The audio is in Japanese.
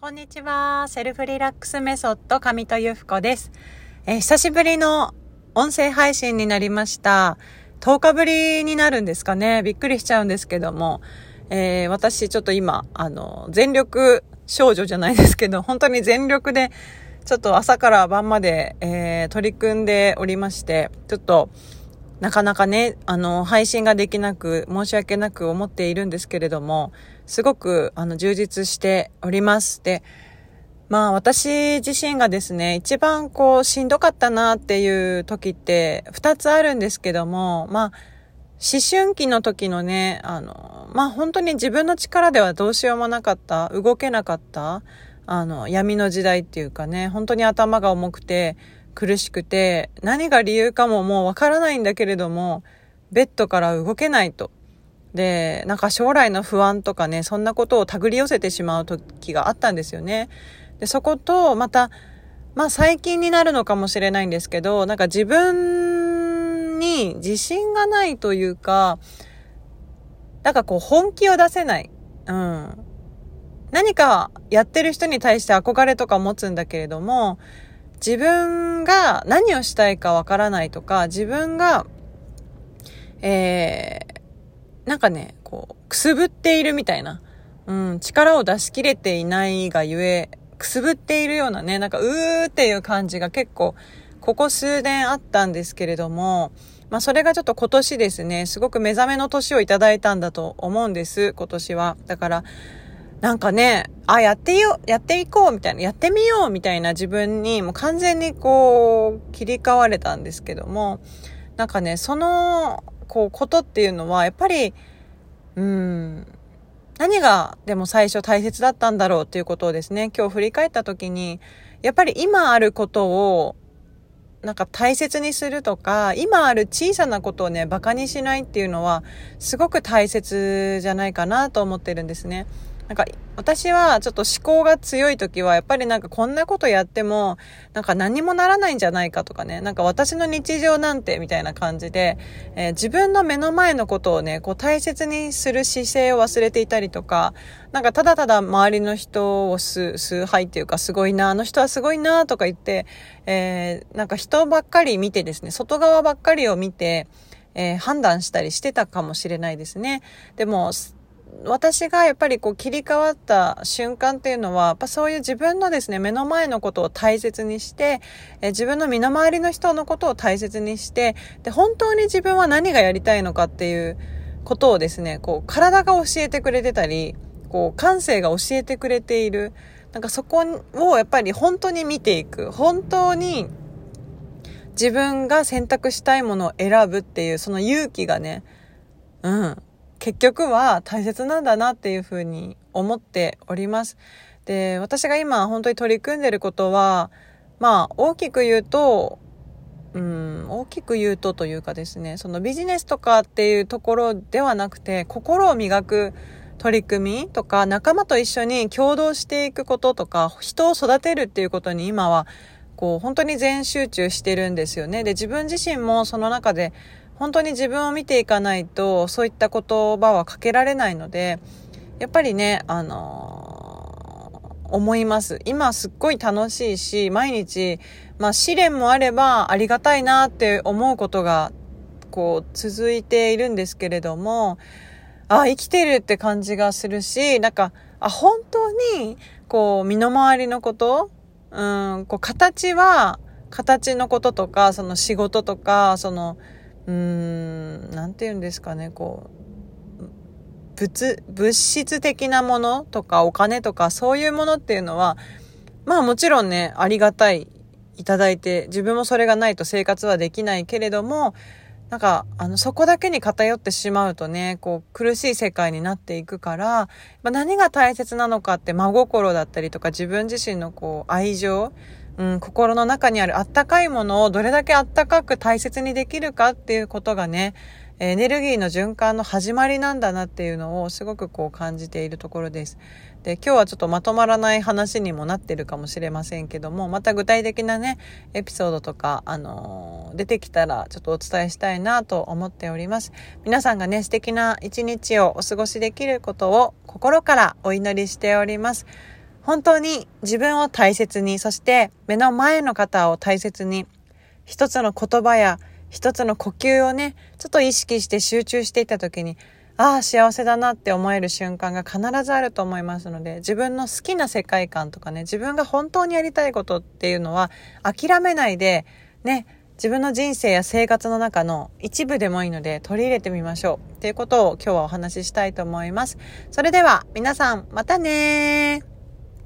こんにちは。セルフリラックスメソッド、上戸由布子です、えー、久しぶりの音声配信になりました。10日ぶりになるんですかね。びっくりしちゃうんですけども。えー、私ちょっと今、あの、全力少女じゃないですけど、本当に全力で、ちょっと朝から晩まで、えー、取り組んでおりまして、ちょっと、なかなかね、あの、配信ができなく、申し訳なく思っているんですけれども、すごく、あの、充実しております。で、まあ、私自身がですね、一番こう、しんどかったなっていう時って、二つあるんですけども、まあ、思春期の時のね、あの、まあ、本当に自分の力ではどうしようもなかった、動けなかった、あの、闇の時代っていうかね、本当に頭が重くて、苦しくて、何が理由かももうわからないんだけれども、ベッドから動けないと。で、なんか将来の不安とかね、そんなことを手繰り寄せてしまう時があったんですよね。で、そこと、また、まあ最近になるのかもしれないんですけど、なんか自分に自信がないというか、なんかこう本気を出せない。うん。何かやってる人に対して憧れとか持つんだけれども、自分が何をしたいかわからないとか、自分が、えー、なんかね、こう、くすぶっているみたいな、うん、力を出し切れていないがゆえ、くすぶっているようなね、なんか、うーっていう感じが結構、ここ数年あったんですけれども、まあそれがちょっと今年ですね、すごく目覚めの年をいただいたんだと思うんです、今年は。だから、なんかね、あ、やってよ、やっていこうみたいな、やってみようみたいな自分にもう完全にこう、切り替われたんですけども、なんかね、その、こう、ことっていうのは、やっぱり、うん、何がでも最初大切だったんだろうっていうことをですね、今日振り返った時に、やっぱり今あることを、なんか大切にするとか、今ある小さなことをね、馬鹿にしないっていうのは、すごく大切じゃないかなと思ってるんですね。なんか、私はちょっと思考が強い時は、やっぱりなんかこんなことやっても、なんか何もならないんじゃないかとかね、なんか私の日常なんてみたいな感じで、えー、自分の目の前のことをね、こう大切にする姿勢を忘れていたりとか、なんかただただ周りの人を数、数杯っていうかすごいな、あの人はすごいなとか言って、えー、なんか人ばっかり見てですね、外側ばっかりを見て、えー、判断したりしてたかもしれないですね。でも、私がやっぱりこう切り替わった瞬間っていうのは、やっぱそういう自分のですね、目の前のことを大切にして、え自分の身の回りの人のことを大切にして、で、本当に自分は何がやりたいのかっていうことをですね、こう、体が教えてくれてたり、こう、感性が教えてくれている。なんかそこをやっぱり本当に見ていく。本当に自分が選択したいものを選ぶっていう、その勇気がね、うん。結局は大切なんだなっていうふうに思っております。で、私が今本当に取り組んでることは、まあ大きく言うと、うん、大きく言うとというかですね、そのビジネスとかっていうところではなくて、心を磨く取り組みとか、仲間と一緒に共同していくこととか、人を育てるっていうことに今は、こう、本当に全集中してるんですよね。で、自分自身もその中で、本当に自分を見ていかないと、そういった言葉はかけられないので、やっぱりね、あのー、思います。今すっごい楽しいし、毎日、まあ試練もあればありがたいなって思うことが、こう、続いているんですけれども、あ、生きてるって感じがするし、なんか、あ、本当に、こう、身の回りのこと、うん、こう、形は、形のこととか、その仕事とか、その、うーん、何て言うんですかね、こう、物、物質的なものとかお金とかそういうものっていうのは、まあもちろんね、ありがたい、いただいて、自分もそれがないと生活はできないけれども、なんか、あの、そこだけに偏ってしまうとね、こう、苦しい世界になっていくから、まあ、何が大切なのかって真心だったりとか、自分自身のこう、愛情、うん、心の中にあるあったかいものをどれだけあったかく大切にできるかっていうことがね、エネルギーの循環の始まりなんだなっていうのをすごくこう感じているところです。で、今日はちょっとまとまらない話にもなってるかもしれませんけども、また具体的なね、エピソードとか、あのー、出てきたらちょっとお伝えしたいなと思っております。皆さんがね、素敵な一日をお過ごしできることを心からお祈りしております。本当に自分を大切に、そして目の前の方を大切に、一つの言葉や一つの呼吸をね、ちょっと意識して集中していた時に、ああ、幸せだなって思える瞬間が必ずあると思いますので、自分の好きな世界観とかね、自分が本当にやりたいことっていうのは諦めないで、ね、自分の人生や生活の中の一部でもいいので取り入れてみましょう。ということを今日はお話ししたいと思います。それでは皆さんまたねー。